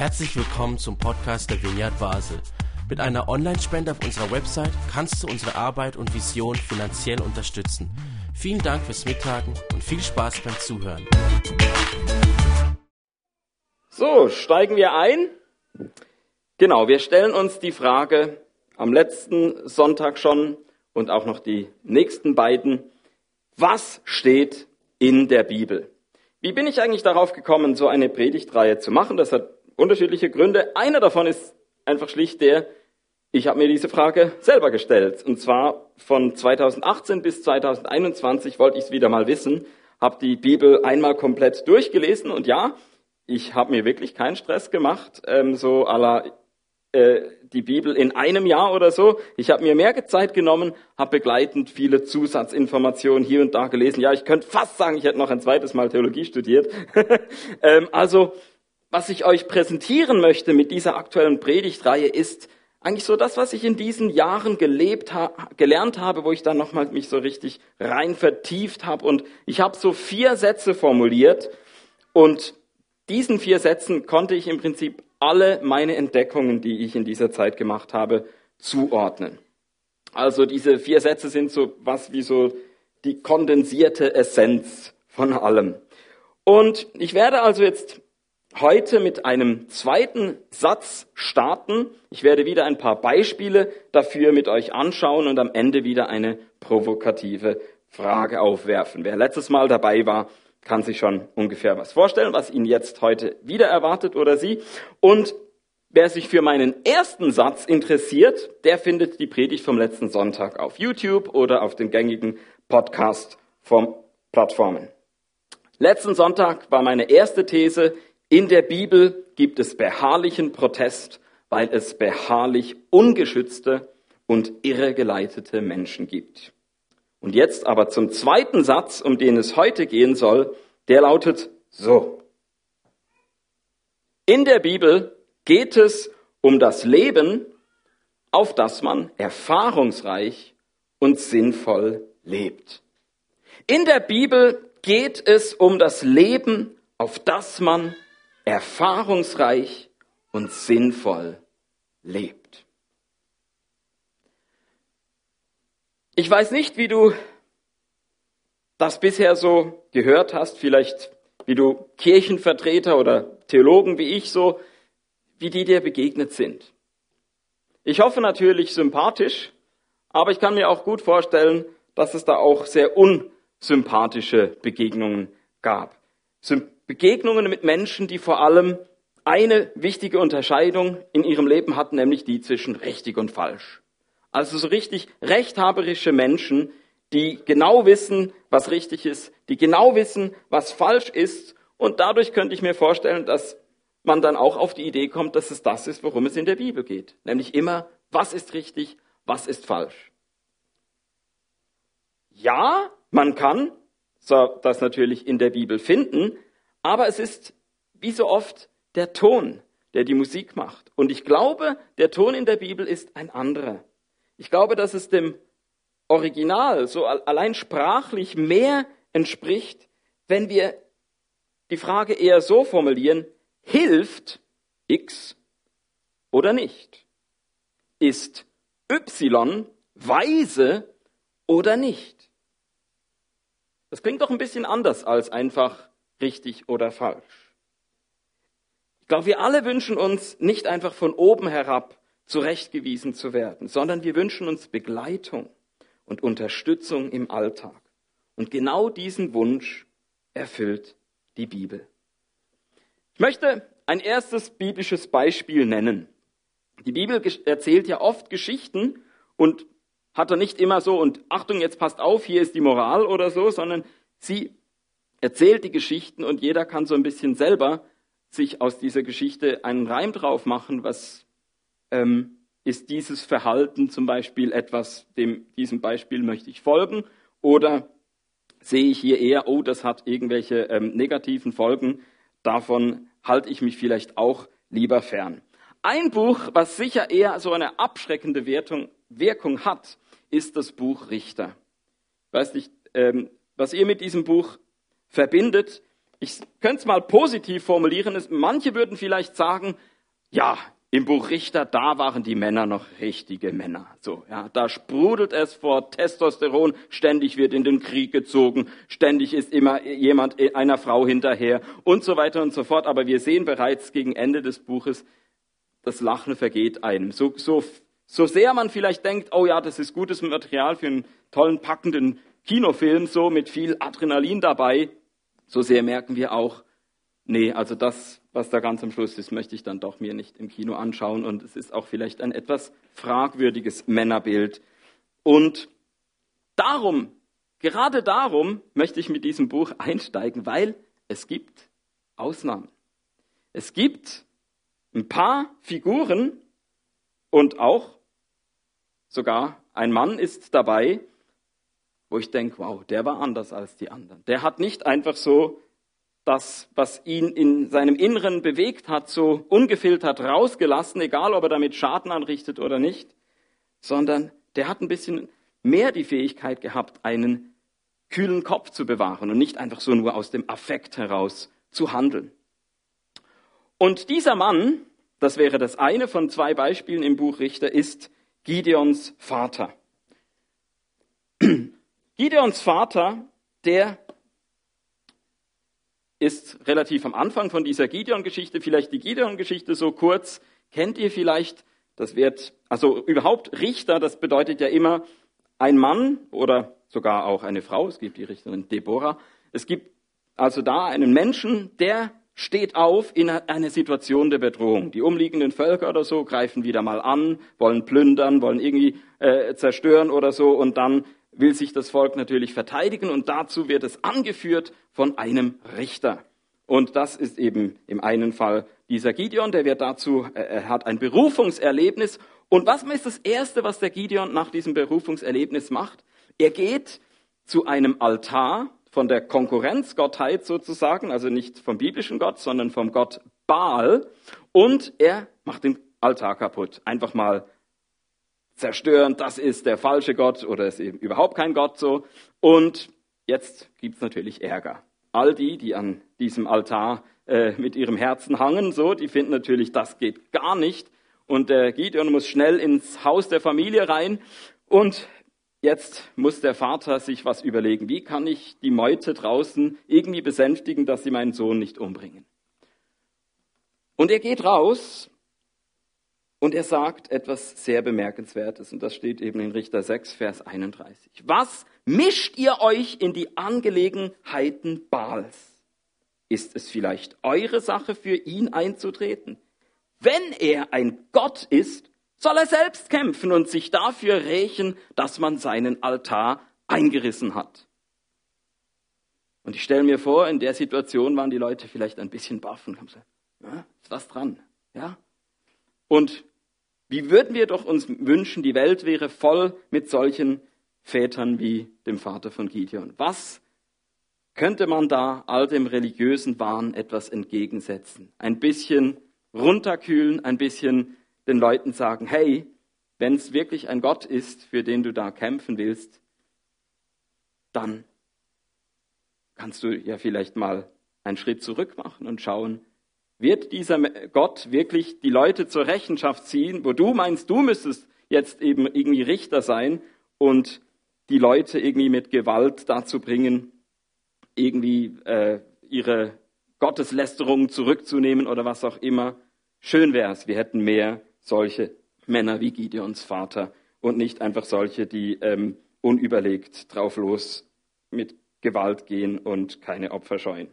Herzlich willkommen zum Podcast der Vineyard Basel. Mit einer Online-Spende auf unserer Website kannst du unsere Arbeit und Vision finanziell unterstützen. Vielen Dank fürs Mittagen und viel Spaß beim Zuhören. So, steigen wir ein. Genau, wir stellen uns die Frage am letzten Sonntag schon und auch noch die nächsten beiden. Was steht in der Bibel? Wie bin ich eigentlich darauf gekommen, so eine Predigtreihe zu machen? Das hat unterschiedliche Gründe. Einer davon ist einfach schlicht der, ich habe mir diese Frage selber gestellt. Und zwar von 2018 bis 2021 wollte ich es wieder mal wissen, habe die Bibel einmal komplett durchgelesen und ja, ich habe mir wirklich keinen Stress gemacht, ähm, so aller äh, die Bibel in einem Jahr oder so. Ich habe mir mehr Zeit genommen, habe begleitend viele Zusatzinformationen hier und da gelesen. Ja, ich könnte fast sagen, ich hätte noch ein zweites Mal Theologie studiert. ähm, also, was ich euch präsentieren möchte mit dieser aktuellen Predigtreihe ist eigentlich so das, was ich in diesen Jahren gelebt ha gelernt habe, wo ich dann nochmal mich so richtig rein vertieft habe. Und ich habe so vier Sätze formuliert und diesen vier Sätzen konnte ich im Prinzip alle meine Entdeckungen, die ich in dieser Zeit gemacht habe, zuordnen. Also diese vier Sätze sind so was wie so die kondensierte Essenz von allem. Und ich werde also jetzt heute mit einem zweiten Satz starten. Ich werde wieder ein paar Beispiele dafür mit euch anschauen und am Ende wieder eine provokative Frage aufwerfen. Wer letztes Mal dabei war, kann sich schon ungefähr was vorstellen, was ihn jetzt heute wieder erwartet oder sie. Und wer sich für meinen ersten Satz interessiert, der findet die Predigt vom letzten Sonntag auf YouTube oder auf den gängigen Podcast vom Plattformen. Letzten Sonntag war meine erste These, in der Bibel gibt es beharrlichen Protest, weil es beharrlich ungeschützte und irregeleitete Menschen gibt. Und jetzt aber zum zweiten Satz, um den es heute gehen soll, der lautet so. In der Bibel geht es um das Leben, auf das man erfahrungsreich und sinnvoll lebt. In der Bibel geht es um das Leben, auf das man erfahrungsreich und sinnvoll lebt. Ich weiß nicht, wie du das bisher so gehört hast, vielleicht wie du Kirchenvertreter oder Theologen wie ich so, wie die dir begegnet sind. Ich hoffe natürlich sympathisch, aber ich kann mir auch gut vorstellen, dass es da auch sehr unsympathische Begegnungen gab. Begegnungen mit Menschen, die vor allem eine wichtige Unterscheidung in ihrem Leben hatten, nämlich die zwischen richtig und falsch. Also so richtig rechthaberische Menschen, die genau wissen, was richtig ist, die genau wissen, was falsch ist. Und dadurch könnte ich mir vorstellen, dass man dann auch auf die Idee kommt, dass es das ist, worum es in der Bibel geht. Nämlich immer, was ist richtig, was ist falsch. Ja, man kann das natürlich in der Bibel finden, aber es ist wie so oft der Ton, der die Musik macht. Und ich glaube, der Ton in der Bibel ist ein anderer. Ich glaube, dass es dem Original so allein sprachlich mehr entspricht, wenn wir die Frage eher so formulieren, hilft X oder nicht? Ist Y weise oder nicht? Das klingt doch ein bisschen anders als einfach richtig oder falsch. Ich glaube, wir alle wünschen uns nicht einfach von oben herab zurechtgewiesen zu werden, sondern wir wünschen uns Begleitung und Unterstützung im Alltag. Und genau diesen Wunsch erfüllt die Bibel. Ich möchte ein erstes biblisches Beispiel nennen. Die Bibel erzählt ja oft Geschichten und hat er nicht immer so, und Achtung, jetzt passt auf, hier ist die Moral oder so, sondern sie erzählt die Geschichten und jeder kann so ein bisschen selber sich aus dieser Geschichte einen Reim drauf machen, was ähm, ist dieses Verhalten zum Beispiel etwas, dem, diesem Beispiel möchte ich folgen? Oder sehe ich hier eher, oh, das hat irgendwelche ähm, negativen Folgen, davon halte ich mich vielleicht auch lieber fern. Ein Buch, was sicher eher so eine abschreckende Wertung, Wirkung hat, ist das Buch Richter. Ich weiß nicht, ähm, was ihr mit diesem Buch verbindet. ich könnte es mal positiv formulieren, manche würden vielleicht sagen, ja, im Buch Richter, da waren die Männer noch richtige Männer. So, ja, da sprudelt es vor Testosteron, ständig wird in den Krieg gezogen, ständig ist immer jemand einer Frau hinterher und so weiter und so fort. Aber wir sehen bereits gegen Ende des Buches, das Lachen vergeht einem. So, so, so sehr man vielleicht denkt, oh ja, das ist gutes Material für einen tollen, packenden Kinofilm, so mit viel Adrenalin dabei, so sehr merken wir auch, nee, also das, was da ganz am Schluss ist, möchte ich dann doch mir nicht im Kino anschauen. Und es ist auch vielleicht ein etwas fragwürdiges Männerbild. Und darum, gerade darum möchte ich mit diesem Buch einsteigen, weil es gibt Ausnahmen. Es gibt ein paar Figuren und auch sogar ein Mann ist dabei, wo ich denke, wow, der war anders als die anderen. Der hat nicht einfach so das, was ihn in seinem Inneren bewegt hat, so ungefiltert rausgelassen, egal ob er damit Schaden anrichtet oder nicht, sondern der hat ein bisschen mehr die Fähigkeit gehabt, einen kühlen Kopf zu bewahren und nicht einfach so nur aus dem Affekt heraus zu handeln. Und dieser Mann, das wäre das eine von zwei Beispielen im Buch Richter, ist Gideons Vater. Gideons Vater, der ist relativ am Anfang von dieser Gideon-Geschichte. Vielleicht die Gideon-Geschichte so kurz. Kennt ihr vielleicht? Das wird, also überhaupt Richter, das bedeutet ja immer ein Mann oder sogar auch eine Frau. Es gibt die Richterin Deborah. Es gibt also da einen Menschen, der steht auf in einer Situation der Bedrohung. Die umliegenden Völker oder so greifen wieder mal an, wollen plündern, wollen irgendwie äh, zerstören oder so und dann will sich das Volk natürlich verteidigen und dazu wird es angeführt von einem Richter. Und das ist eben im einen Fall dieser Gideon, der wird dazu, äh, er hat ein Berufungserlebnis. Und was ist das Erste, was der Gideon nach diesem Berufungserlebnis macht? Er geht zu einem Altar von der Konkurrenzgottheit sozusagen, also nicht vom biblischen Gott, sondern vom Gott Baal. Und er macht den Altar kaputt. Einfach mal zerstören, das ist der falsche Gott oder ist eben überhaupt kein Gott so. Und jetzt gibt's natürlich Ärger. All die, die an diesem Altar äh, mit ihrem Herzen hangen, so, die finden natürlich, das geht gar nicht. Und der Gideon muss schnell ins Haus der Familie rein. Und jetzt muss der Vater sich was überlegen. Wie kann ich die Meute draußen irgendwie besänftigen, dass sie meinen Sohn nicht umbringen? Und er geht raus und er sagt etwas sehr Bemerkenswertes, und das steht eben in Richter 6, Vers 31. Was mischt ihr euch in die Angelegenheiten Baals? Ist es vielleicht eure Sache, für ihn einzutreten? Wenn er ein Gott ist, soll er selbst kämpfen und sich dafür rächen, dass man seinen Altar eingerissen hat. Und ich stelle mir vor, in der Situation waren die Leute vielleicht ein bisschen baff und haben gesagt, ja, ist was dran, ja? Und wie würden wir doch uns wünschen, die Welt wäre voll mit solchen Vätern wie dem Vater von Gideon. Was könnte man da all dem religiösen Wahn etwas entgegensetzen? Ein bisschen runterkühlen, ein bisschen den Leuten sagen, hey, wenn es wirklich ein Gott ist, für den du da kämpfen willst, dann kannst du ja vielleicht mal einen Schritt zurück machen und schauen, wird dieser Gott wirklich die Leute zur Rechenschaft ziehen, wo du meinst, du müsstest jetzt eben irgendwie Richter sein und die Leute irgendwie mit Gewalt dazu bringen, irgendwie äh, ihre Gotteslästerungen zurückzunehmen oder was auch immer. Schön wäre es, wir hätten mehr solche Männer wie Gideons Vater und nicht einfach solche, die ähm, unüberlegt drauf los mit Gewalt gehen und keine Opfer scheuen.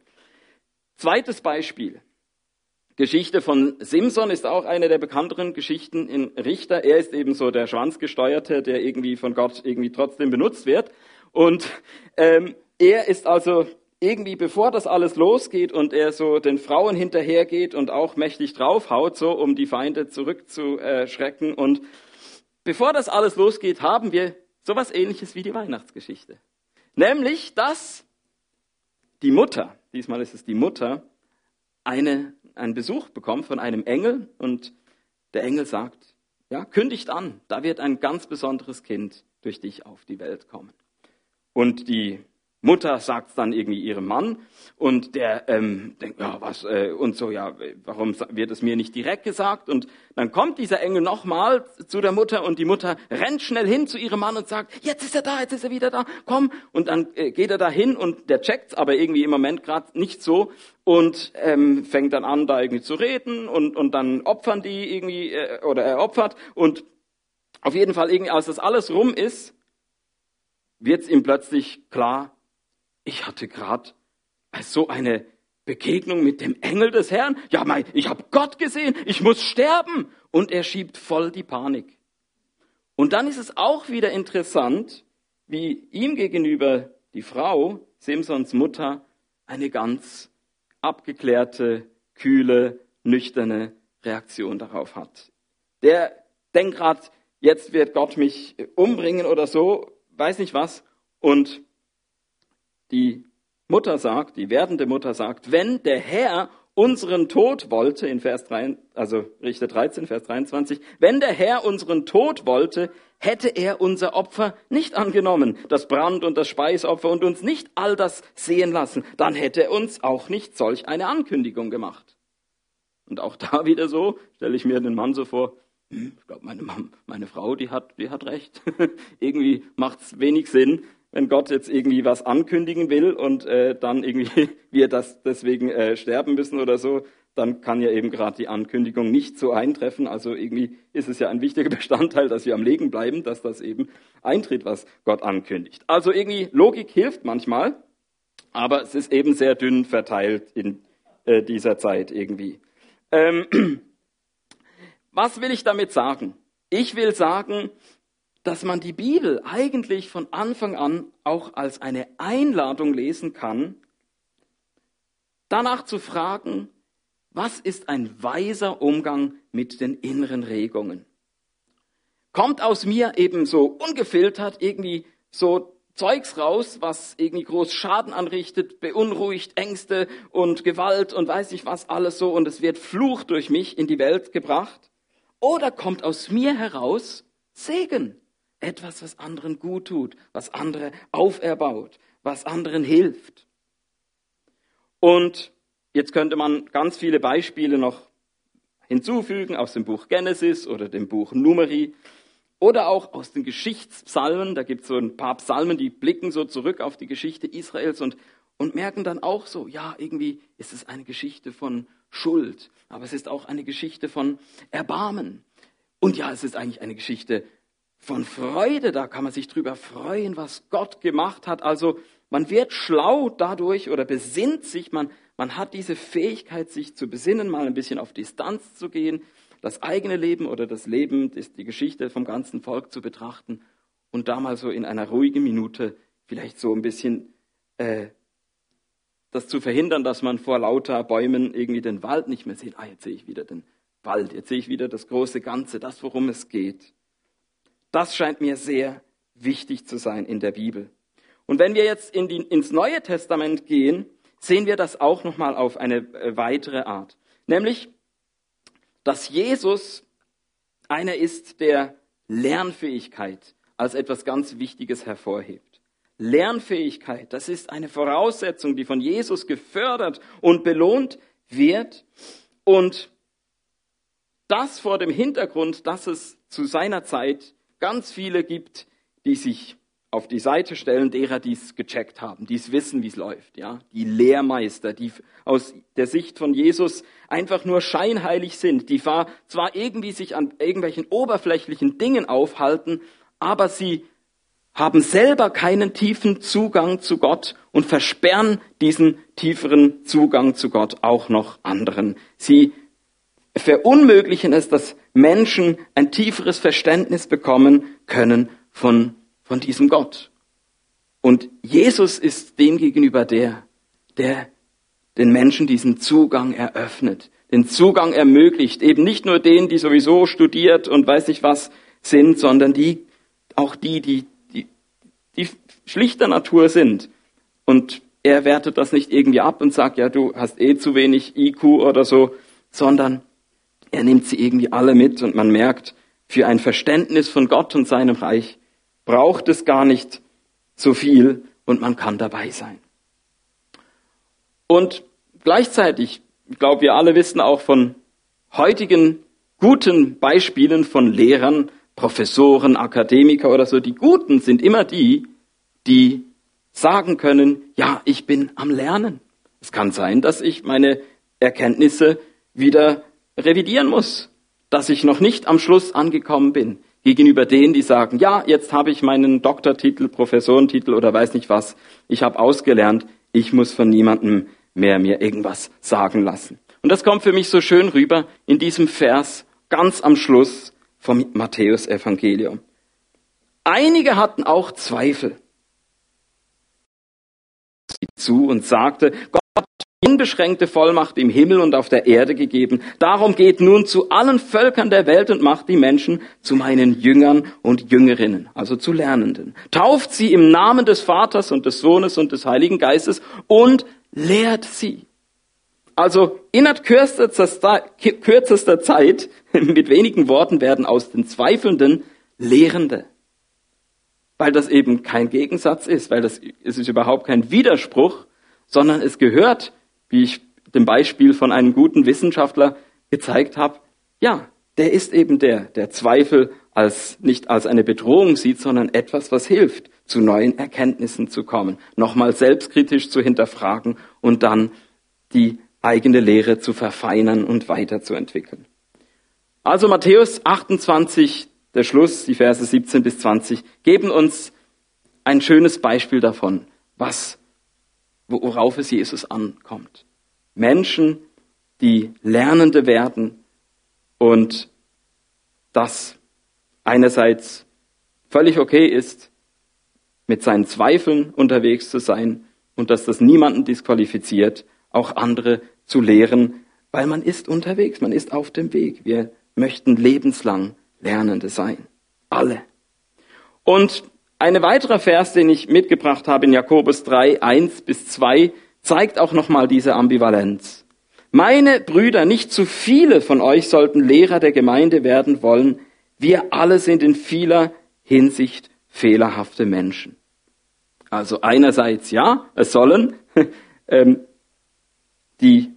Zweites Beispiel. Geschichte von Simson ist auch eine der bekannteren Geschichten in Richter. Er ist eben so der Schwanzgesteuerte, der irgendwie von Gott irgendwie trotzdem benutzt wird. Und ähm, er ist also irgendwie, bevor das alles losgeht und er so den Frauen hinterhergeht und auch mächtig draufhaut, so um die Feinde zurückzuschrecken. Und bevor das alles losgeht, haben wir sowas ähnliches wie die Weihnachtsgeschichte. Nämlich, dass die Mutter, diesmal ist es die Mutter, eine einen Besuch bekommt von einem Engel und der Engel sagt, ja, kündigt an, da wird ein ganz besonderes Kind durch dich auf die Welt kommen. Und die Mutter sagt es dann irgendwie ihrem Mann und der ähm, denkt, ja, was, äh, und so, ja, warum wird es mir nicht direkt gesagt? Und dann kommt dieser Engel nochmal zu der Mutter und die Mutter rennt schnell hin zu ihrem Mann und sagt, jetzt ist er da, jetzt ist er wieder da, komm. Und dann äh, geht er da hin und der checkt's aber irgendwie im Moment gerade nicht so und ähm, fängt dann an, da irgendwie zu reden und, und dann opfern die irgendwie, äh, oder er opfert und auf jeden Fall, irgendwie, als das alles rum ist, wird's ihm plötzlich klar, ich hatte gerade so eine Begegnung mit dem Engel des Herrn. Ja, mein, ich habe Gott gesehen, ich muss sterben. Und er schiebt voll die Panik. Und dann ist es auch wieder interessant, wie ihm gegenüber die Frau, Simsons Mutter, eine ganz abgeklärte, kühle, nüchterne Reaktion darauf hat. Der denkt gerade, jetzt wird Gott mich umbringen oder so, weiß nicht was. Und die Mutter sagt, die werdende Mutter sagt, wenn der Herr unseren Tod wollte, in Vers 3, also Richter 13, Vers 23, wenn der Herr unseren Tod wollte, hätte er unser Opfer nicht angenommen, das Brand- und das Speisopfer und uns nicht all das sehen lassen, dann hätte er uns auch nicht solch eine Ankündigung gemacht. Und auch da wieder so, stelle ich mir den Mann so vor, hm, ich glaube, meine, meine Frau, die hat, die hat recht. Irgendwie macht es wenig Sinn, wenn Gott jetzt irgendwie was ankündigen will und äh, dann irgendwie wir das deswegen äh, sterben müssen oder so, dann kann ja eben gerade die Ankündigung nicht so eintreffen. Also irgendwie ist es ja ein wichtiger Bestandteil, dass wir am Leben bleiben, dass das eben eintritt, was Gott ankündigt. Also irgendwie Logik hilft manchmal, aber es ist eben sehr dünn verteilt in äh, dieser Zeit irgendwie. Ähm, was will ich damit sagen? Ich will sagen, dass man die Bibel eigentlich von Anfang an auch als eine Einladung lesen kann, danach zu fragen, was ist ein weiser Umgang mit den inneren Regungen? Kommt aus mir eben so ungefiltert irgendwie so Zeugs raus, was irgendwie groß Schaden anrichtet, beunruhigt, Ängste und Gewalt und weiß ich was alles so und es wird Fluch durch mich in die Welt gebracht? Oder kommt aus mir heraus Segen? Etwas, was anderen gut tut, was andere auferbaut, was anderen hilft. Und jetzt könnte man ganz viele Beispiele noch hinzufügen aus dem Buch Genesis oder dem Buch Numeri oder auch aus den Geschichtspsalmen. Da gibt es so ein paar Psalmen, die blicken so zurück auf die Geschichte Israels und, und merken dann auch so, ja, irgendwie ist es eine Geschichte von Schuld, aber es ist auch eine Geschichte von Erbarmen. Und ja, es ist eigentlich eine Geschichte von Freude, da kann man sich drüber freuen, was Gott gemacht hat. Also man wird schlau dadurch oder besinnt sich, man, man hat diese Fähigkeit, sich zu besinnen, mal ein bisschen auf Distanz zu gehen, das eigene Leben oder das Leben, die Geschichte vom ganzen Volk zu betrachten und da mal so in einer ruhigen Minute vielleicht so ein bisschen äh, das zu verhindern, dass man vor lauter Bäumen irgendwie den Wald nicht mehr sieht. Ah, jetzt sehe ich wieder den Wald, jetzt sehe ich wieder das große Ganze, das, worum es geht. Das scheint mir sehr wichtig zu sein in der Bibel. Und wenn wir jetzt in die, ins Neue Testament gehen, sehen wir das auch nochmal auf eine äh, weitere Art. Nämlich, dass Jesus einer ist, der Lernfähigkeit als etwas ganz Wichtiges hervorhebt. Lernfähigkeit, das ist eine Voraussetzung, die von Jesus gefördert und belohnt wird. Und das vor dem Hintergrund, dass es zu seiner Zeit ganz viele gibt, die sich auf die Seite stellen derer, die es gecheckt haben, die es wissen, wie es läuft, ja, die Lehrmeister, die aus der Sicht von Jesus einfach nur scheinheilig sind, die zwar irgendwie sich an irgendwelchen oberflächlichen Dingen aufhalten, aber sie haben selber keinen tiefen Zugang zu Gott und versperren diesen tieferen Zugang zu Gott auch noch anderen. Sie verunmöglichen es, dass Menschen ein tieferes Verständnis bekommen können von, von diesem Gott. Und Jesus ist demgegenüber der, der den Menschen diesen Zugang eröffnet, den Zugang ermöglicht, eben nicht nur denen, die sowieso studiert und weiß nicht was sind, sondern die, auch die, die, die, die schlichter Natur sind. Und er wertet das nicht irgendwie ab und sagt, ja, du hast eh zu wenig IQ oder so, sondern er nimmt sie irgendwie alle mit und man merkt, für ein Verständnis von Gott und seinem Reich braucht es gar nicht so viel und man kann dabei sein. Und gleichzeitig, ich glaube, wir alle wissen auch von heutigen guten Beispielen von Lehrern, Professoren, Akademiker oder so, die Guten sind immer die, die sagen können, ja, ich bin am Lernen. Es kann sein, dass ich meine Erkenntnisse wieder revidieren muss, dass ich noch nicht am Schluss angekommen bin. Gegenüber denen, die sagen, ja, jetzt habe ich meinen Doktortitel, Professorentitel oder weiß nicht was, ich habe ausgelernt, ich muss von niemandem mehr mir irgendwas sagen lassen. Und das kommt für mich so schön rüber in diesem Vers ganz am Schluss vom Matthäus-Evangelium. Einige hatten auch Zweifel. Zu und sagte, Gott unbeschränkte Vollmacht im Himmel und auf der Erde gegeben. Darum geht nun zu allen Völkern der Welt und macht die Menschen zu meinen Jüngern und Jüngerinnen, also zu Lernenden. Tauft sie im Namen des Vaters und des Sohnes und des Heiligen Geistes und lehrt sie. Also innerhalb kürzester, Zeit, mit wenigen Worten, werden aus den Zweifelnden Lehrende. Weil das eben kein Gegensatz ist, weil das, es ist überhaupt kein Widerspruch, sondern es gehört, wie ich dem Beispiel von einem guten Wissenschaftler gezeigt habe, ja, der ist eben der, der Zweifel als, nicht als eine Bedrohung sieht, sondern etwas, was hilft, zu neuen Erkenntnissen zu kommen, nochmal selbstkritisch zu hinterfragen und dann die eigene Lehre zu verfeinern und weiterzuentwickeln. Also Matthäus 28, der Schluss, die Verse 17 bis 20, geben uns ein schönes Beispiel davon, was, worauf es Jesus ankommt. Menschen, die Lernende werden und das einerseits völlig okay ist, mit seinen Zweifeln unterwegs zu sein und dass das niemanden disqualifiziert, auch andere zu lehren, weil man ist unterwegs, man ist auf dem Weg. Wir möchten lebenslang Lernende sein. Alle. Und ein weiterer Vers, den ich mitgebracht habe in Jakobus 3, 1 bis 2, zeigt auch nochmal diese Ambivalenz. Meine Brüder, nicht zu viele von euch sollten Lehrer der Gemeinde werden wollen. Wir alle sind in vieler Hinsicht fehlerhafte Menschen. Also einerseits ja, es sollen ähm, die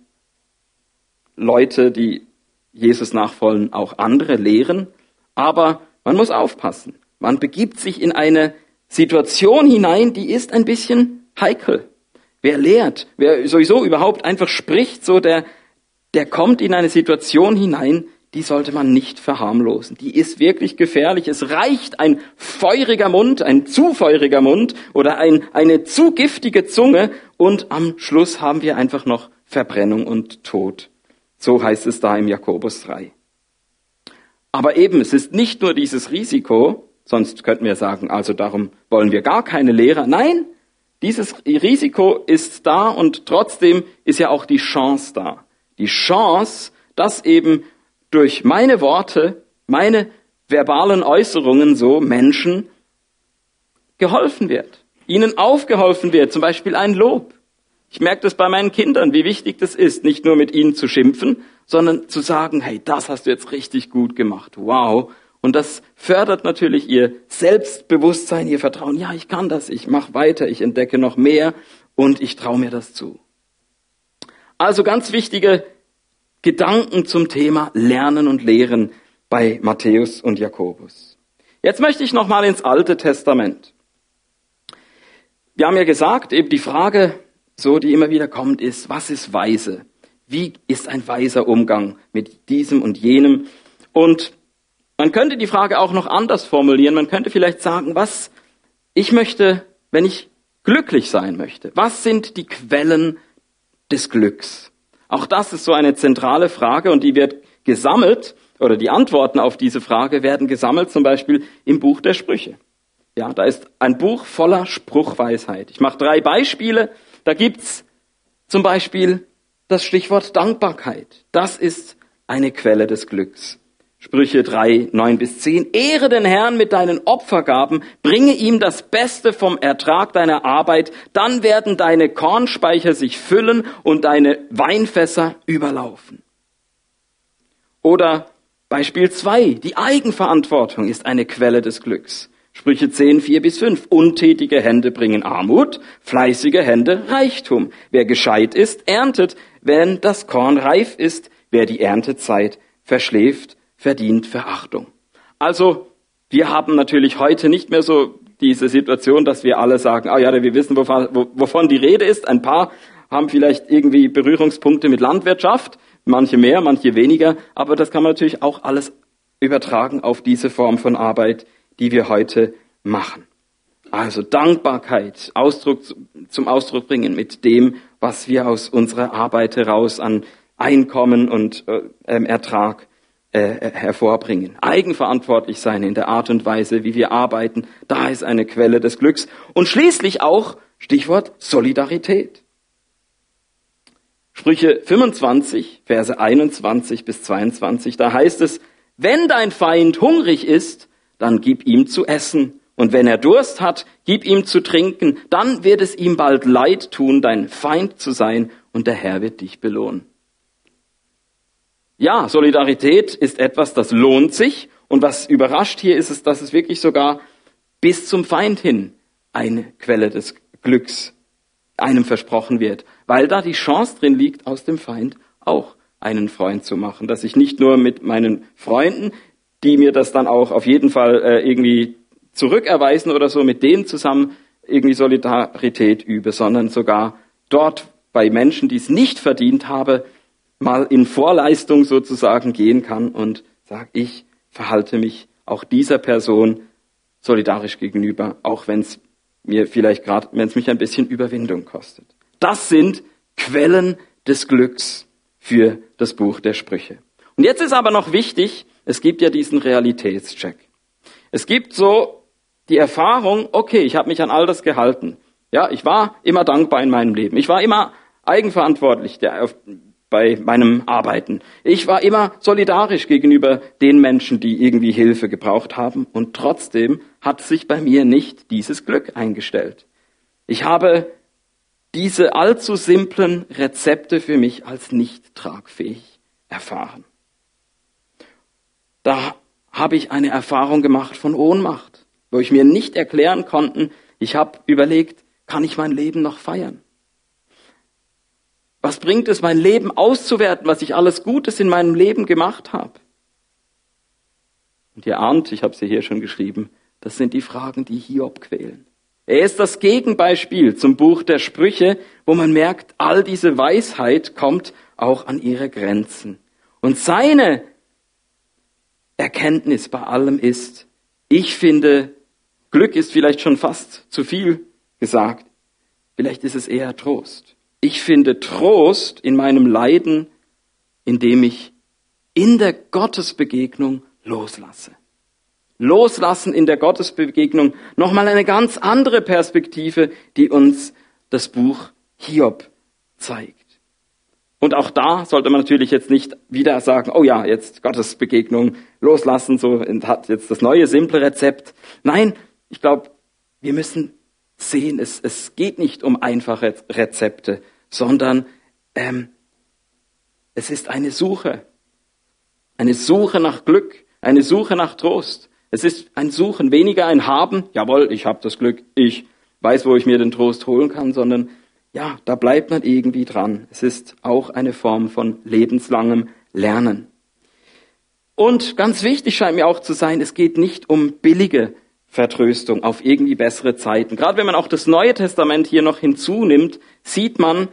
Leute, die Jesus nachfolgen, auch andere lehren, aber man muss aufpassen. Man begibt sich in eine Situation hinein, die ist ein bisschen heikel. Wer lehrt, wer sowieso überhaupt einfach spricht, so der, der kommt in eine Situation hinein, die sollte man nicht verharmlosen. Die ist wirklich gefährlich. Es reicht ein feuriger Mund, ein zu feuriger Mund oder ein, eine zu giftige Zunge und am Schluss haben wir einfach noch Verbrennung und Tod. So heißt es da im Jakobus 3. Aber eben, es ist nicht nur dieses Risiko, sonst könnten wir sagen, also darum wollen wir gar keine Lehrer. Nein, dieses Risiko ist da und trotzdem ist ja auch die Chance da. Die Chance, dass eben durch meine Worte, meine verbalen Äußerungen so Menschen geholfen wird, ihnen aufgeholfen wird, zum Beispiel ein Lob. Ich merke das bei meinen Kindern, wie wichtig das ist, nicht nur mit ihnen zu schimpfen, sondern zu sagen, hey, das hast du jetzt richtig gut gemacht, wow. Und das fördert natürlich ihr Selbstbewusstsein, ihr Vertrauen. Ja, ich kann das, ich mache weiter, ich entdecke noch mehr und ich traue mir das zu. Also ganz wichtige Gedanken zum Thema Lernen und Lehren bei Matthäus und Jakobus. Jetzt möchte ich nochmal ins Alte Testament. Wir haben ja gesagt, eben die Frage, so die immer wieder kommt, ist, was ist weise? Wie ist ein weiser Umgang mit diesem und jenem? Und man könnte die Frage auch noch anders formulieren. Man könnte vielleicht sagen, was ich möchte, wenn ich glücklich sein möchte. Was sind die Quellen des Glücks? Auch das ist so eine zentrale Frage und die wird gesammelt oder die Antworten auf diese Frage werden gesammelt zum Beispiel im Buch der Sprüche. Ja, da ist ein Buch voller Spruchweisheit. Ich mache drei Beispiele. Da gibt's zum Beispiel das Stichwort Dankbarkeit. Das ist eine Quelle des Glücks. Sprüche 3, 9 bis 10. Ehre den Herrn mit deinen Opfergaben, bringe ihm das Beste vom Ertrag deiner Arbeit, dann werden deine Kornspeicher sich füllen und deine Weinfässer überlaufen. Oder Beispiel 2, die Eigenverantwortung ist eine Quelle des Glücks. Sprüche 10, 4 bis 5. Untätige Hände bringen Armut, fleißige Hände Reichtum. Wer gescheit ist, erntet, wenn das Korn reif ist. Wer die Erntezeit verschläft, verdient Verachtung. Also, wir haben natürlich heute nicht mehr so diese Situation, dass wir alle sagen, ah ja, wir wissen, wovon die Rede ist. Ein paar haben vielleicht irgendwie Berührungspunkte mit Landwirtschaft, manche mehr, manche weniger, aber das kann man natürlich auch alles übertragen auf diese Form von Arbeit, die wir heute machen. Also Dankbarkeit Ausdruck, zum Ausdruck bringen mit dem, was wir aus unserer Arbeit heraus an Einkommen und äh, ähm, Ertrag äh, hervorbringen. Eigenverantwortlich sein in der Art und Weise, wie wir arbeiten, da ist eine Quelle des Glücks. Und schließlich auch, Stichwort Solidarität. Sprüche 25, Verse 21 bis 22, da heißt es, wenn dein Feind hungrig ist, dann gib ihm zu essen. Und wenn er Durst hat, gib ihm zu trinken. Dann wird es ihm bald leid tun, dein Feind zu sein, und der Herr wird dich belohnen. Ja, Solidarität ist etwas, das lohnt sich. Und was überrascht hier ist, ist, dass es wirklich sogar bis zum Feind hin eine Quelle des Glücks einem versprochen wird, weil da die Chance drin liegt, aus dem Feind auch einen Freund zu machen, dass ich nicht nur mit meinen Freunden, die mir das dann auch auf jeden Fall äh, irgendwie zurückerweisen oder so, mit denen zusammen irgendwie Solidarität übe, sondern sogar dort bei Menschen, die es nicht verdient habe, mal in Vorleistung sozusagen gehen kann und sage, ich verhalte mich auch dieser Person solidarisch gegenüber, auch wenn es mir vielleicht gerade, wenn es mich ein bisschen Überwindung kostet. Das sind Quellen des Glücks für das Buch der Sprüche. Und jetzt ist aber noch wichtig, es gibt ja diesen Realitätscheck. Es gibt so die Erfahrung, okay, ich habe mich an all das gehalten. Ja, ich war immer dankbar in meinem Leben. Ich war immer eigenverantwortlich bei meinem Arbeiten. Ich war immer solidarisch gegenüber den Menschen, die irgendwie Hilfe gebraucht haben. Und trotzdem hat sich bei mir nicht dieses Glück eingestellt. Ich habe diese allzu simplen Rezepte für mich als nicht tragfähig erfahren. Da habe ich eine Erfahrung gemacht von Ohnmacht, wo ich mir nicht erklären konnte, ich habe überlegt, kann ich mein Leben noch feiern? Was bringt es, mein Leben auszuwerten, was ich alles Gutes in meinem Leben gemacht habe? Und ihr ahnt, ich habe sie hier schon geschrieben, das sind die Fragen, die Hiob quälen. Er ist das Gegenbeispiel zum Buch der Sprüche, wo man merkt, all diese Weisheit kommt auch an ihre Grenzen. Und seine Erkenntnis bei allem ist, ich finde, Glück ist vielleicht schon fast zu viel gesagt. Vielleicht ist es eher Trost. Ich finde Trost in meinem Leiden, indem ich in der Gottesbegegnung loslasse. Loslassen in der Gottesbegegnung. Nochmal eine ganz andere Perspektive, die uns das Buch Hiob zeigt. Und auch da sollte man natürlich jetzt nicht wieder sagen, oh ja, jetzt Gottesbegegnung loslassen, so hat jetzt das neue simple Rezept. Nein, ich glaube, wir müssen sehen, es, es geht nicht um einfache Rezepte, sondern ähm, es ist eine Suche. Eine Suche nach Glück, eine Suche nach Trost. Es ist ein Suchen, weniger ein Haben, jawohl, ich habe das Glück, ich weiß, wo ich mir den Trost holen kann, sondern ja, da bleibt man irgendwie dran. Es ist auch eine Form von lebenslangem Lernen. Und ganz wichtig scheint mir auch zu sein, es geht nicht um billige Vertröstung auf irgendwie bessere Zeiten. Gerade wenn man auch das Neue Testament hier noch hinzunimmt, sieht man,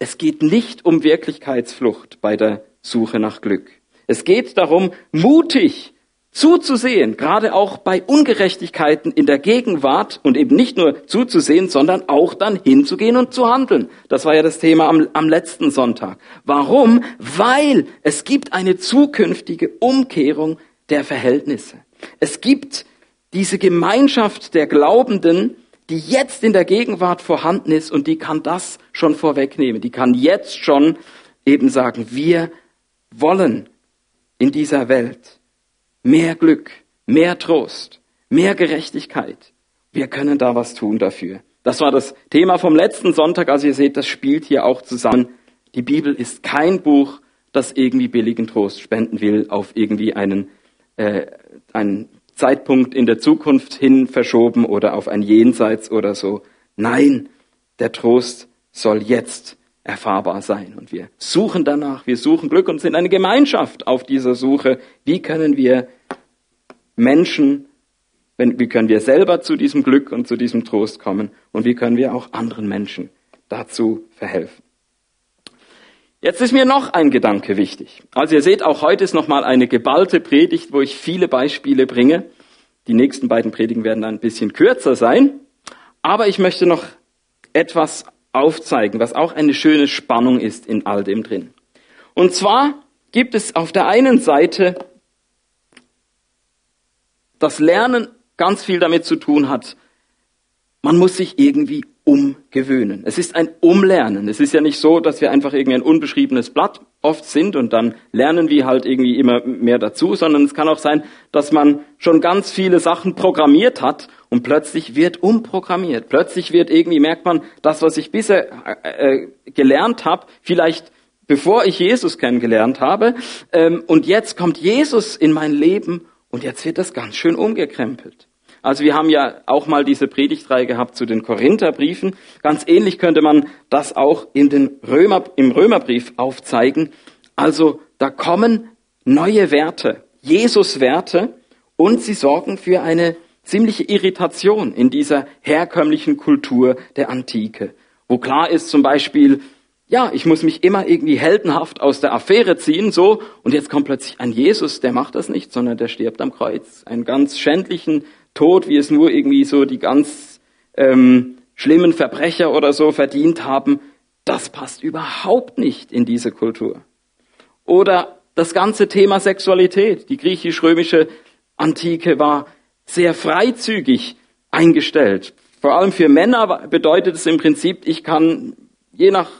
es geht nicht um Wirklichkeitsflucht bei der Suche nach Glück. Es geht darum, mutig zuzusehen, gerade auch bei Ungerechtigkeiten in der Gegenwart und eben nicht nur zuzusehen, sondern auch dann hinzugehen und zu handeln. Das war ja das Thema am, am letzten Sonntag. Warum? Weil es gibt eine zukünftige Umkehrung der Verhältnisse. Es gibt diese Gemeinschaft der Glaubenden, die jetzt in der Gegenwart vorhanden ist und die kann das schon vorwegnehmen. Die kann jetzt schon eben sagen, wir wollen in dieser Welt mehr Glück, mehr Trost, mehr Gerechtigkeit. Wir können da was tun dafür. Das war das Thema vom letzten Sonntag. Also ihr seht, das spielt hier auch zusammen. Die Bibel ist kein Buch, das irgendwie billigen Trost spenden will auf irgendwie einen, äh, einen Zeitpunkt in der Zukunft hin verschoben oder auf ein Jenseits oder so. Nein, der Trost soll jetzt erfahrbar sein. Und wir suchen danach, wir suchen Glück und sind eine Gemeinschaft auf dieser Suche. Wie können wir Menschen, wie können wir selber zu diesem Glück und zu diesem Trost kommen und wie können wir auch anderen Menschen dazu verhelfen. Jetzt ist mir noch ein Gedanke wichtig. Also ihr seht, auch heute ist nochmal eine geballte Predigt, wo ich viele Beispiele bringe. Die nächsten beiden Predigen werden ein bisschen kürzer sein. Aber ich möchte noch etwas aufzeigen, was auch eine schöne Spannung ist in all dem drin. Und zwar gibt es auf der einen Seite das Lernen ganz viel damit zu tun hat, man muss sich irgendwie umgewöhnen. Es ist ein Umlernen. Es ist ja nicht so, dass wir einfach irgendwie ein unbeschriebenes Blatt oft sind und dann lernen wir halt irgendwie immer mehr dazu, sondern es kann auch sein, dass man schon ganz viele Sachen programmiert hat und plötzlich wird umprogrammiert. Plötzlich wird irgendwie, merkt man, das, was ich bisher äh, äh gelernt habe, vielleicht bevor ich Jesus kennengelernt habe, ähm, und jetzt kommt Jesus in mein Leben und jetzt wird das ganz schön umgekrempelt. Also wir haben ja auch mal diese Predigtreihe gehabt zu den Korintherbriefen. Ganz ähnlich könnte man das auch in den Römer, im Römerbrief aufzeigen. Also da kommen neue Werte, Jesus-Werte, und sie sorgen für eine ziemliche Irritation in dieser herkömmlichen Kultur der Antike, wo klar ist zum Beispiel, ja, ich muss mich immer irgendwie heldenhaft aus der Affäre ziehen, so, und jetzt kommt plötzlich ein Jesus, der macht das nicht, sondern der stirbt am Kreuz. Einen ganz schändlichen Tod, wie es nur irgendwie so die ganz ähm, schlimmen Verbrecher oder so verdient haben, das passt überhaupt nicht in diese Kultur. Oder das ganze Thema Sexualität. Die griechisch-römische Antike war sehr freizügig eingestellt. Vor allem für Männer bedeutet es im Prinzip, ich kann je nach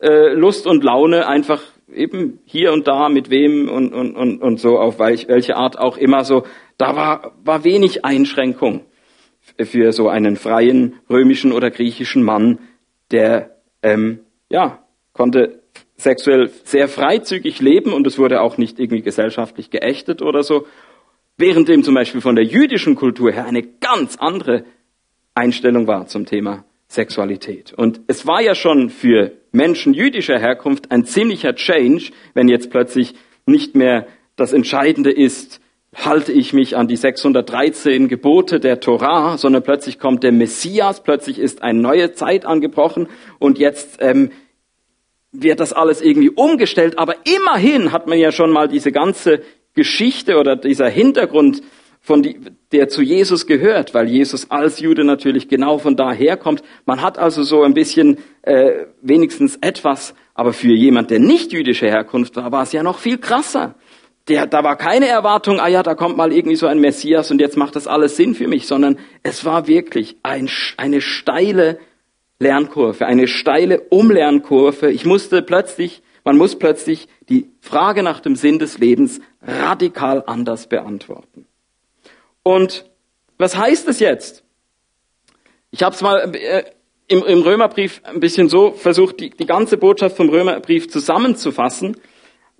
äh, Lust und Laune einfach eben hier und da mit wem und, und, und, und so auf welch, welche Art auch immer so da war, war wenig Einschränkung für so einen freien römischen oder griechischen Mann, der ähm, ja konnte sexuell sehr freizügig leben und es wurde auch nicht irgendwie gesellschaftlich geächtet oder so, während dem zum Beispiel von der jüdischen Kultur her eine ganz andere Einstellung war zum Thema Sexualität. Und es war ja schon für Menschen jüdischer Herkunft ein ziemlicher Change, wenn jetzt plötzlich nicht mehr das Entscheidende ist, halte ich mich an die 613 Gebote der Torah, sondern plötzlich kommt der Messias, plötzlich ist eine neue Zeit angebrochen und jetzt ähm, wird das alles irgendwie umgestellt. Aber immerhin hat man ja schon mal diese ganze Geschichte oder dieser Hintergrund, von die, der zu Jesus gehört, weil Jesus als Jude natürlich genau von daher kommt. Man hat also so ein bisschen äh, wenigstens etwas, aber für jemand, der nicht jüdische Herkunft war, war es ja noch viel krasser der, da war keine Erwartung, ah ja, da kommt mal irgendwie so ein Messias und jetzt macht das alles Sinn für mich, sondern es war wirklich ein, eine steile Lernkurve, eine steile Umlernkurve. Ich musste plötzlich, man muss plötzlich die Frage nach dem Sinn des Lebens radikal anders beantworten. Und was heißt es jetzt? Ich habe es mal äh, im, im, Römerbrief ein bisschen so versucht, die, die ganze Botschaft vom Römerbrief zusammenzufassen.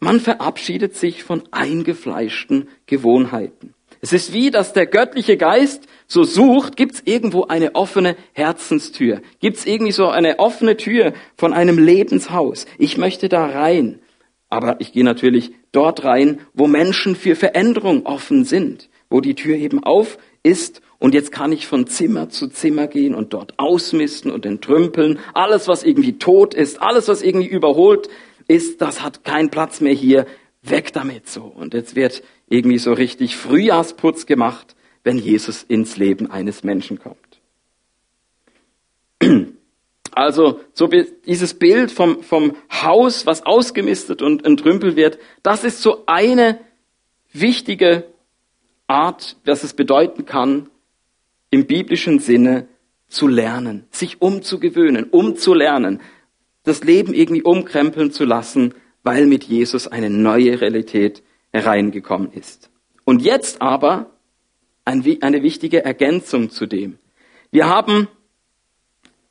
Man verabschiedet sich von eingefleischten Gewohnheiten. Es ist wie, dass der göttliche Geist so sucht, gibt es irgendwo eine offene Herzenstür? Gibt es irgendwie so eine offene Tür von einem Lebenshaus? Ich möchte da rein. Aber ich gehe natürlich dort rein, wo Menschen für Veränderung offen sind, wo die Tür eben auf ist und jetzt kann ich von Zimmer zu Zimmer gehen und dort ausmisten und entrümpeln. Alles, was irgendwie tot ist, alles, was irgendwie überholt ist, das hat keinen Platz mehr hier, weg damit so. Und jetzt wird irgendwie so richtig Frühjahrsputz gemacht, wenn Jesus ins Leben eines Menschen kommt. Also so dieses Bild vom, vom Haus, was ausgemistet und entrümpelt wird, das ist so eine wichtige Art, was es bedeuten kann, im biblischen Sinne zu lernen, sich umzugewöhnen, umzulernen, das Leben irgendwie umkrempeln zu lassen, weil mit Jesus eine neue Realität hereingekommen ist. Und jetzt aber eine wichtige Ergänzung zu dem. Wir haben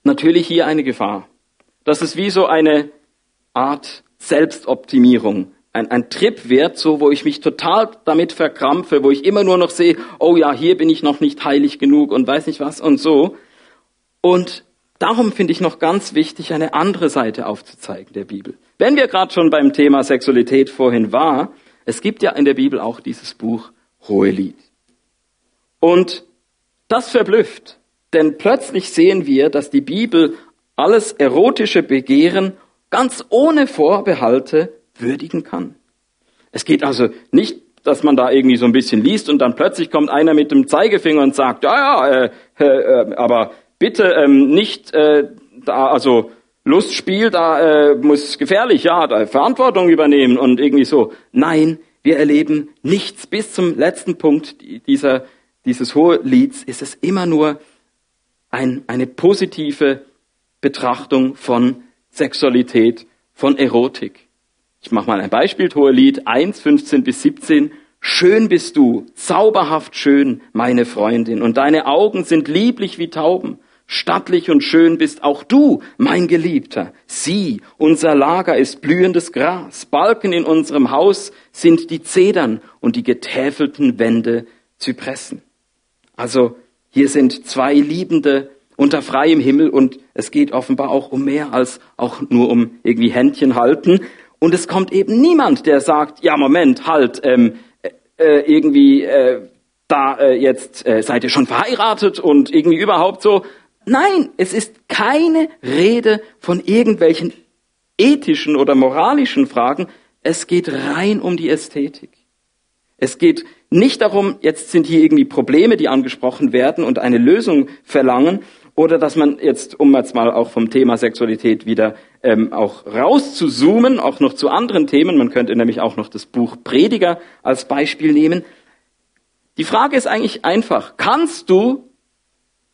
natürlich hier eine Gefahr. Das ist wie so eine Art Selbstoptimierung ein, ein Trip wird, so wo ich mich total damit verkrampfe, wo ich immer nur noch sehe, oh ja, hier bin ich noch nicht heilig genug und weiß nicht was und so. Und darum finde ich noch ganz wichtig, eine andere Seite aufzuzeigen der Bibel. Wenn wir gerade schon beim Thema Sexualität vorhin war, es gibt ja in der Bibel auch dieses Buch Hohelied. Und das verblüfft, denn plötzlich sehen wir, dass die Bibel alles erotische Begehren ganz ohne Vorbehalte würdigen kann. Es geht also nicht, dass man da irgendwie so ein bisschen liest und dann plötzlich kommt einer mit dem Zeigefinger und sagt, ja, ja, äh, äh, äh aber bitte ähm, nicht äh, da, also Lustspiel, da äh, muss gefährlich, ja, da Verantwortung übernehmen und irgendwie so. Nein, wir erleben nichts bis zum letzten Punkt dieser, dieses hohe Lieds ist es immer nur ein, eine positive Betrachtung von Sexualität, von Erotik. Ich mache mal ein Beispiel, Hohelied 1, 15 bis 17. Schön bist du, zauberhaft schön, meine Freundin, und deine Augen sind lieblich wie Tauben. Stattlich und schön bist auch du, mein Geliebter. Sieh, unser Lager ist blühendes Gras. Balken in unserem Haus sind die Zedern und die getäfelten Wände Zypressen. Also hier sind zwei Liebende unter freiem Himmel und es geht offenbar auch um mehr als auch nur um irgendwie Händchen halten. Und es kommt eben niemand, der sagt, ja Moment, halt, ähm, äh, irgendwie äh, da äh, jetzt äh, seid ihr schon verheiratet und irgendwie überhaupt so. Nein, es ist keine Rede von irgendwelchen ethischen oder moralischen Fragen. Es geht rein um die Ästhetik. Es geht nicht darum, jetzt sind hier irgendwie Probleme, die angesprochen werden und eine Lösung verlangen, oder dass man jetzt, um jetzt mal auch vom Thema Sexualität wieder ähm, auch rauszuzoomen, auch noch zu anderen Themen, man könnte nämlich auch noch das Buch Prediger als Beispiel nehmen. Die Frage ist eigentlich einfach, kannst du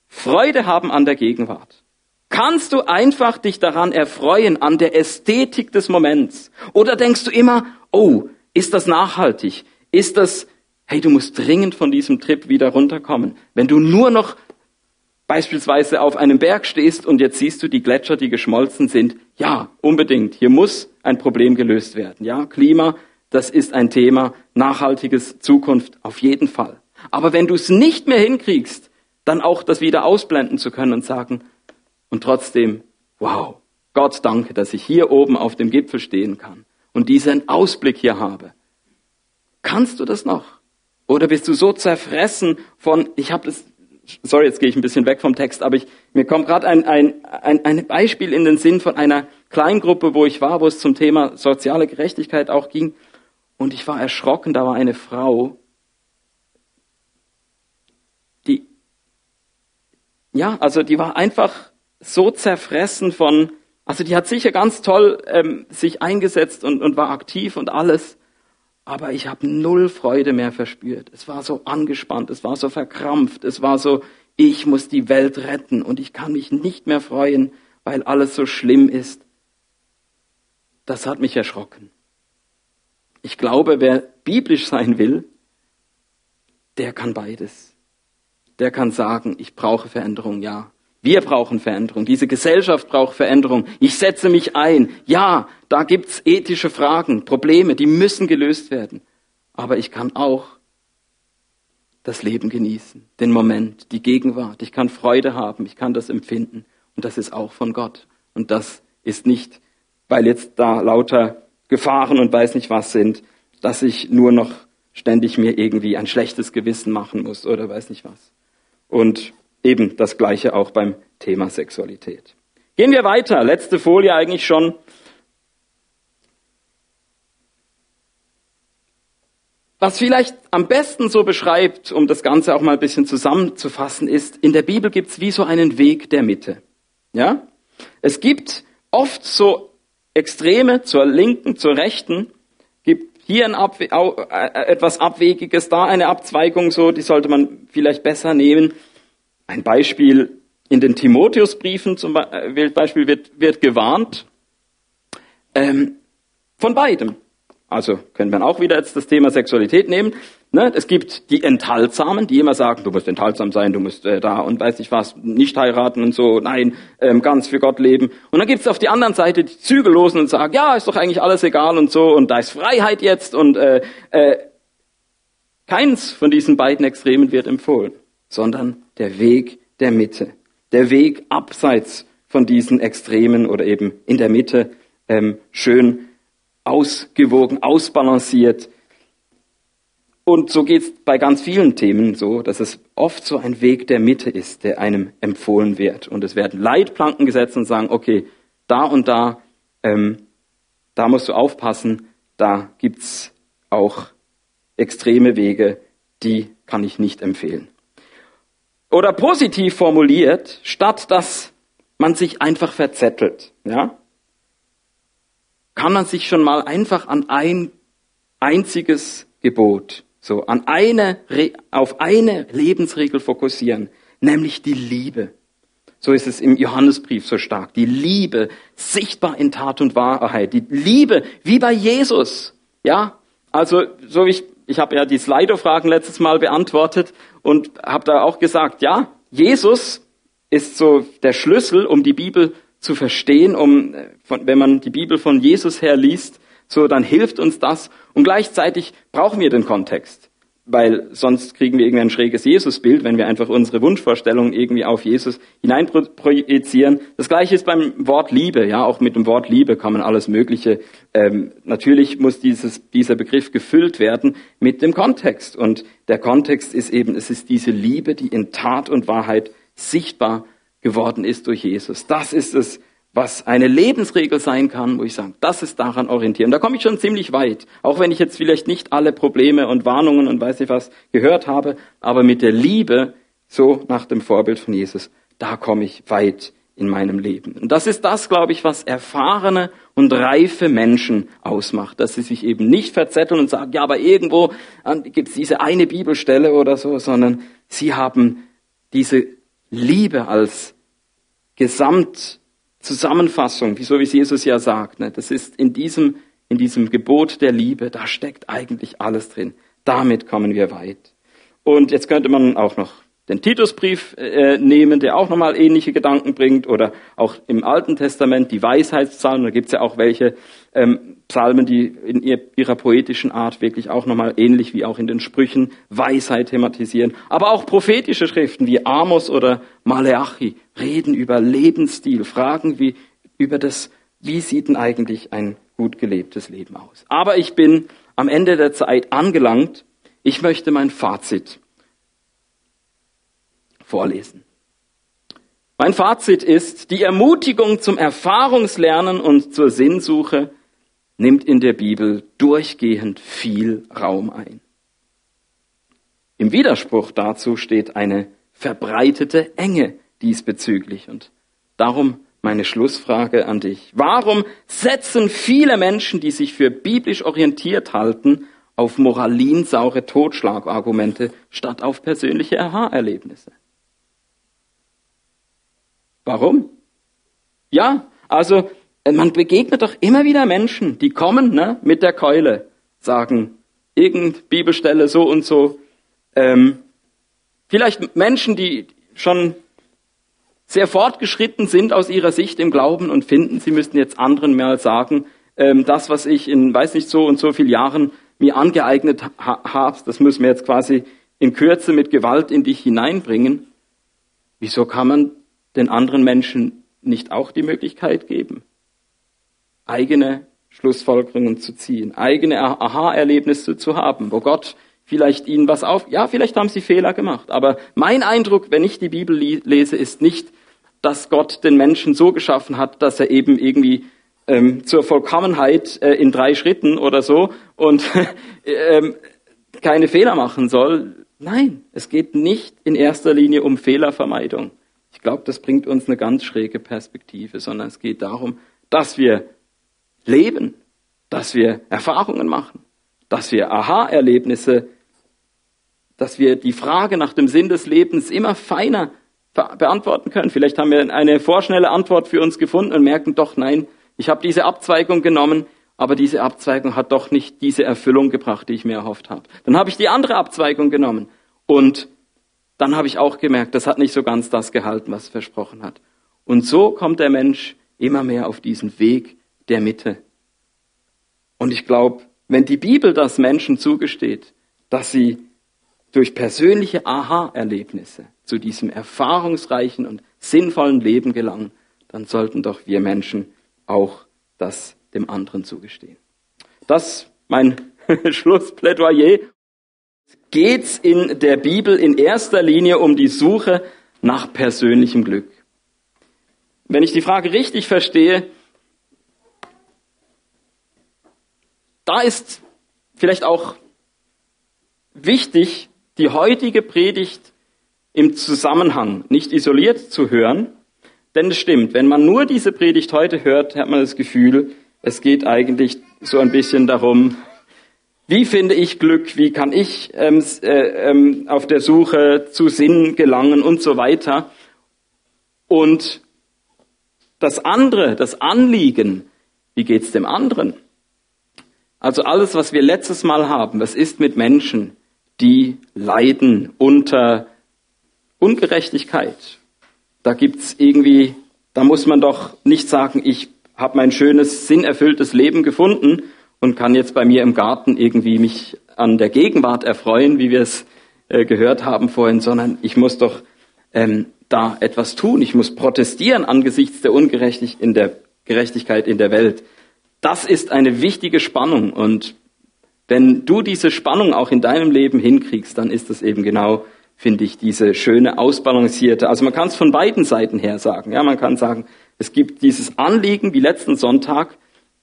Freude haben an der Gegenwart? Kannst du einfach dich daran erfreuen, an der Ästhetik des Moments? Oder denkst du immer, oh, ist das nachhaltig? Ist das, hey, du musst dringend von diesem Trip wieder runterkommen. Wenn du nur noch beispielsweise auf einem Berg stehst und jetzt siehst du die Gletscher, die geschmolzen sind, ja, unbedingt, hier muss ein Problem gelöst werden. Ja, Klima, das ist ein Thema, nachhaltiges Zukunft auf jeden Fall. Aber wenn du es nicht mehr hinkriegst, dann auch das wieder ausblenden zu können und sagen, und trotzdem, wow, Gott danke, dass ich hier oben auf dem Gipfel stehen kann und diesen Ausblick hier habe. Kannst du das noch? Oder bist du so zerfressen von, ich habe das sorry, jetzt gehe ich ein bisschen weg vom Text, aber ich, mir kommt gerade ein, ein, ein, ein Beispiel in den Sinn von einer Kleingruppe, wo ich war, wo es zum Thema soziale Gerechtigkeit auch ging. Und ich war erschrocken, da war eine Frau, ja, also die war einfach so zerfressen von, also die hat sicher ganz toll ähm, sich eingesetzt und, und war aktiv und alles aber ich habe null Freude mehr verspürt. Es war so angespannt, es war so verkrampft, es war so, ich muss die Welt retten und ich kann mich nicht mehr freuen, weil alles so schlimm ist. Das hat mich erschrocken. Ich glaube, wer biblisch sein will, der kann beides. Der kann sagen, ich brauche Veränderung, ja. Wir brauchen Veränderung. Diese Gesellschaft braucht Veränderung. Ich setze mich ein. Ja, da gibt's ethische Fragen, Probleme, die müssen gelöst werden. Aber ich kann auch das Leben genießen, den Moment, die Gegenwart. Ich kann Freude haben, ich kann das empfinden. Und das ist auch von Gott. Und das ist nicht, weil jetzt da lauter Gefahren und weiß nicht was sind, dass ich nur noch ständig mir irgendwie ein schlechtes Gewissen machen muss oder weiß nicht was. Und Eben das Gleiche auch beim Thema Sexualität. Gehen wir weiter. Letzte Folie eigentlich schon. Was vielleicht am besten so beschreibt, um das Ganze auch mal ein bisschen zusammenzufassen, ist, in der Bibel gibt es wie so einen Weg der Mitte. Ja? Es gibt oft so Extreme zur linken, zur rechten, hier ein Abwe äh, etwas Abwegiges, da eine Abzweigung so, die sollte man vielleicht besser nehmen. Ein Beispiel in den Timotheusbriefen zum äh, Beispiel wird, wird gewarnt ähm, von beidem. Also können wir auch wieder jetzt das Thema Sexualität nehmen. Ne? Es gibt die Enthaltsamen, die immer sagen, du musst enthaltsam sein, du musst äh, da und weiß nicht was, nicht heiraten und so, nein, ähm, ganz für Gott leben. Und dann gibt es auf die anderen Seite die Zügellosen und sagen, ja, ist doch eigentlich alles egal und so und da ist Freiheit jetzt und äh, äh, keins von diesen beiden Extremen wird empfohlen, sondern der Weg der Mitte, der Weg abseits von diesen Extremen oder eben in der Mitte ähm, schön ausgewogen, ausbalanciert und so geht es bei ganz vielen Themen so, dass es oft so ein Weg der Mitte ist, der einem empfohlen wird. Und es werden Leitplanken gesetzt und sagen, okay, da und da, ähm, da musst du aufpassen, da gibt's auch extreme Wege, die kann ich nicht empfehlen. Oder positiv formuliert, statt dass man sich einfach verzettelt, ja, kann man sich schon mal einfach an ein einziges Gebot so, an eine, auf eine Lebensregel fokussieren, nämlich die Liebe. So ist es im Johannesbrief so stark. Die Liebe, sichtbar in Tat und Wahrheit. Die Liebe, wie bei Jesus. Ja, also, so ich, ich habe ja die Slido-Fragen letztes Mal beantwortet und habe da auch gesagt, ja, Jesus ist so der Schlüssel, um die Bibel zu verstehen, um, äh, wenn man die Bibel von Jesus her liest, so, dann hilft uns das. Und gleichzeitig brauchen wir den Kontext. Weil sonst kriegen wir irgendwie ein schräges Jesusbild, wenn wir einfach unsere Wunschvorstellungen irgendwie auf Jesus hineinprojizieren. Das gleiche ist beim Wort Liebe. Ja, auch mit dem Wort Liebe kann man alles Mögliche. Ähm, natürlich muss dieses, dieser Begriff gefüllt werden mit dem Kontext. Und der Kontext ist eben, es ist diese Liebe, die in Tat und Wahrheit sichtbar geworden ist durch Jesus. Das ist es, was eine Lebensregel sein kann, wo ich sage, das ist daran orientieren. Da komme ich schon ziemlich weit, auch wenn ich jetzt vielleicht nicht alle Probleme und Warnungen und weiß ich was gehört habe, aber mit der Liebe, so nach dem Vorbild von Jesus, da komme ich weit in meinem Leben. Und das ist das, glaube ich, was erfahrene und reife Menschen ausmacht, dass sie sich eben nicht verzetteln und sagen, ja, aber irgendwo gibt es diese eine Bibelstelle oder so, sondern sie haben diese Liebe als Gesamt Zusammenfassung, so wie es Jesus ja sagt. Ne? Das ist in diesem, in diesem Gebot der Liebe, da steckt eigentlich alles drin. Damit kommen wir weit. Und jetzt könnte man auch noch den Titusbrief äh, nehmen, der auch nochmal ähnliche Gedanken bringt, oder auch im Alten Testament die Weisheitspsalmen, da gibt's ja auch welche ähm, Psalmen, die in ihrer poetischen Art wirklich auch nochmal ähnlich wie auch in den Sprüchen Weisheit thematisieren. Aber auch prophetische Schriften wie Amos oder Maleachi reden über Lebensstil, fragen wie über das, wie sieht denn eigentlich ein gut gelebtes Leben aus. Aber ich bin am Ende der Zeit angelangt. Ich möchte mein Fazit vorlesen. Mein Fazit ist, die Ermutigung zum Erfahrungslernen und zur Sinnsuche nimmt in der Bibel durchgehend viel Raum ein. Im Widerspruch dazu steht eine verbreitete Enge diesbezüglich. Und darum meine Schlussfrage an dich. Warum setzen viele Menschen, die sich für biblisch orientiert halten, auf moralinsaure Totschlagargumente statt auf persönliche Aha-Erlebnisse? Warum? Ja, also äh, man begegnet doch immer wieder Menschen, die kommen ne, mit der Keule, sagen, irgend Bibelstelle so und so. Ähm, vielleicht Menschen, die schon sehr fortgeschritten sind aus ihrer Sicht im Glauben und finden, sie müssten jetzt anderen mal sagen, ähm, das, was ich in, weiß nicht, so und so vielen Jahren mir angeeignet ha habe, das müssen wir jetzt quasi in Kürze mit Gewalt in dich hineinbringen. Wieso kann man den anderen Menschen nicht auch die Möglichkeit geben, eigene Schlussfolgerungen zu ziehen, eigene Aha-Erlebnisse zu haben, wo Gott vielleicht ihnen was auf, ja, vielleicht haben sie Fehler gemacht, aber mein Eindruck, wenn ich die Bibel lese, ist nicht, dass Gott den Menschen so geschaffen hat, dass er eben irgendwie ähm, zur Vollkommenheit äh, in drei Schritten oder so und ähm, keine Fehler machen soll. Nein, es geht nicht in erster Linie um Fehlervermeidung. Ich glaube, das bringt uns eine ganz schräge Perspektive, sondern es geht darum, dass wir leben, dass wir Erfahrungen machen, dass wir Aha-Erlebnisse, dass wir die Frage nach dem Sinn des Lebens immer feiner beantworten können. Vielleicht haben wir eine vorschnelle Antwort für uns gefunden und merken doch, nein, ich habe diese Abzweigung genommen aber diese Abzweigung hat doch nicht diese Erfüllung gebracht, die ich mir erhofft habe. Dann habe ich die andere Abzweigung genommen und dann habe ich auch gemerkt, das hat nicht so ganz das gehalten, was es versprochen hat. Und so kommt der Mensch immer mehr auf diesen Weg der Mitte. Und ich glaube, wenn die Bibel das Menschen zugesteht, dass sie durch persönliche Aha-Erlebnisse zu diesem erfahrungsreichen und sinnvollen Leben gelangen, dann sollten doch wir Menschen auch das dem anderen zugestehen. Das mein Schlussplädoyer. Geht's in der Bibel in erster Linie um die Suche nach persönlichem Glück? Wenn ich die Frage richtig verstehe, da ist vielleicht auch wichtig, die heutige Predigt im Zusammenhang, nicht isoliert zu hören. Denn es stimmt, wenn man nur diese Predigt heute hört, hat man das Gefühl, es geht eigentlich so ein bisschen darum, wie finde ich Glück, wie kann ich ähm, äh, ähm, auf der Suche zu Sinn gelangen und so weiter. Und das andere, das Anliegen, wie geht's dem anderen? Also alles, was wir letztes Mal haben, was ist mit Menschen, die leiden unter Ungerechtigkeit? Da gibt's irgendwie, da muss man doch nicht sagen, ich habe mein schönes, sinnerfülltes Leben gefunden und kann jetzt bei mir im Garten irgendwie mich an der Gegenwart erfreuen, wie wir es äh, gehört haben vorhin, sondern ich muss doch ähm, da etwas tun. Ich muss protestieren angesichts der Ungerechtigkeit in der Gerechtigkeit in der Welt. Das ist eine wichtige Spannung und wenn du diese Spannung auch in deinem Leben hinkriegst, dann ist das eben genau, finde ich, diese schöne, ausbalancierte. Also man kann es von beiden Seiten her sagen. Ja, man kann sagen, es gibt dieses Anliegen wie letzten Sonntag,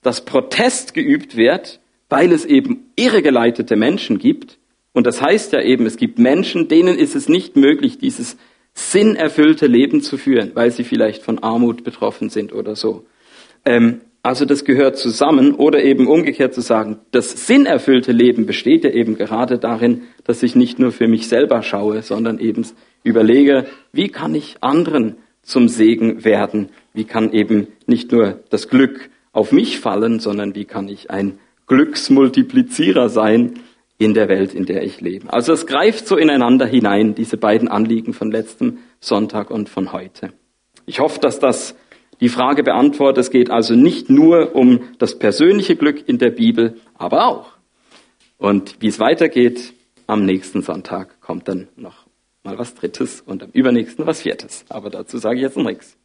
dass Protest geübt wird, weil es eben irregeleitete Menschen gibt. Und das heißt ja eben, es gibt Menschen, denen ist es nicht möglich, dieses sinnerfüllte Leben zu führen, weil sie vielleicht von Armut betroffen sind oder so. Ähm, also das gehört zusammen oder eben umgekehrt zu sagen, das sinnerfüllte Leben besteht ja eben gerade darin, dass ich nicht nur für mich selber schaue, sondern eben überlege, wie kann ich anderen zum Segen werden? Wie kann eben nicht nur das Glück auf mich fallen, sondern wie kann ich ein Glücksmultiplizierer sein in der Welt, in der ich lebe? Also es greift so ineinander hinein, diese beiden Anliegen von letztem Sonntag und von heute. Ich hoffe, dass das die Frage beantwortet. Es geht also nicht nur um das persönliche Glück in der Bibel, aber auch. Und wie es weitergeht, am nächsten Sonntag kommt dann noch mal was Drittes und am übernächsten was Viertes. Aber dazu sage ich jetzt noch nichts.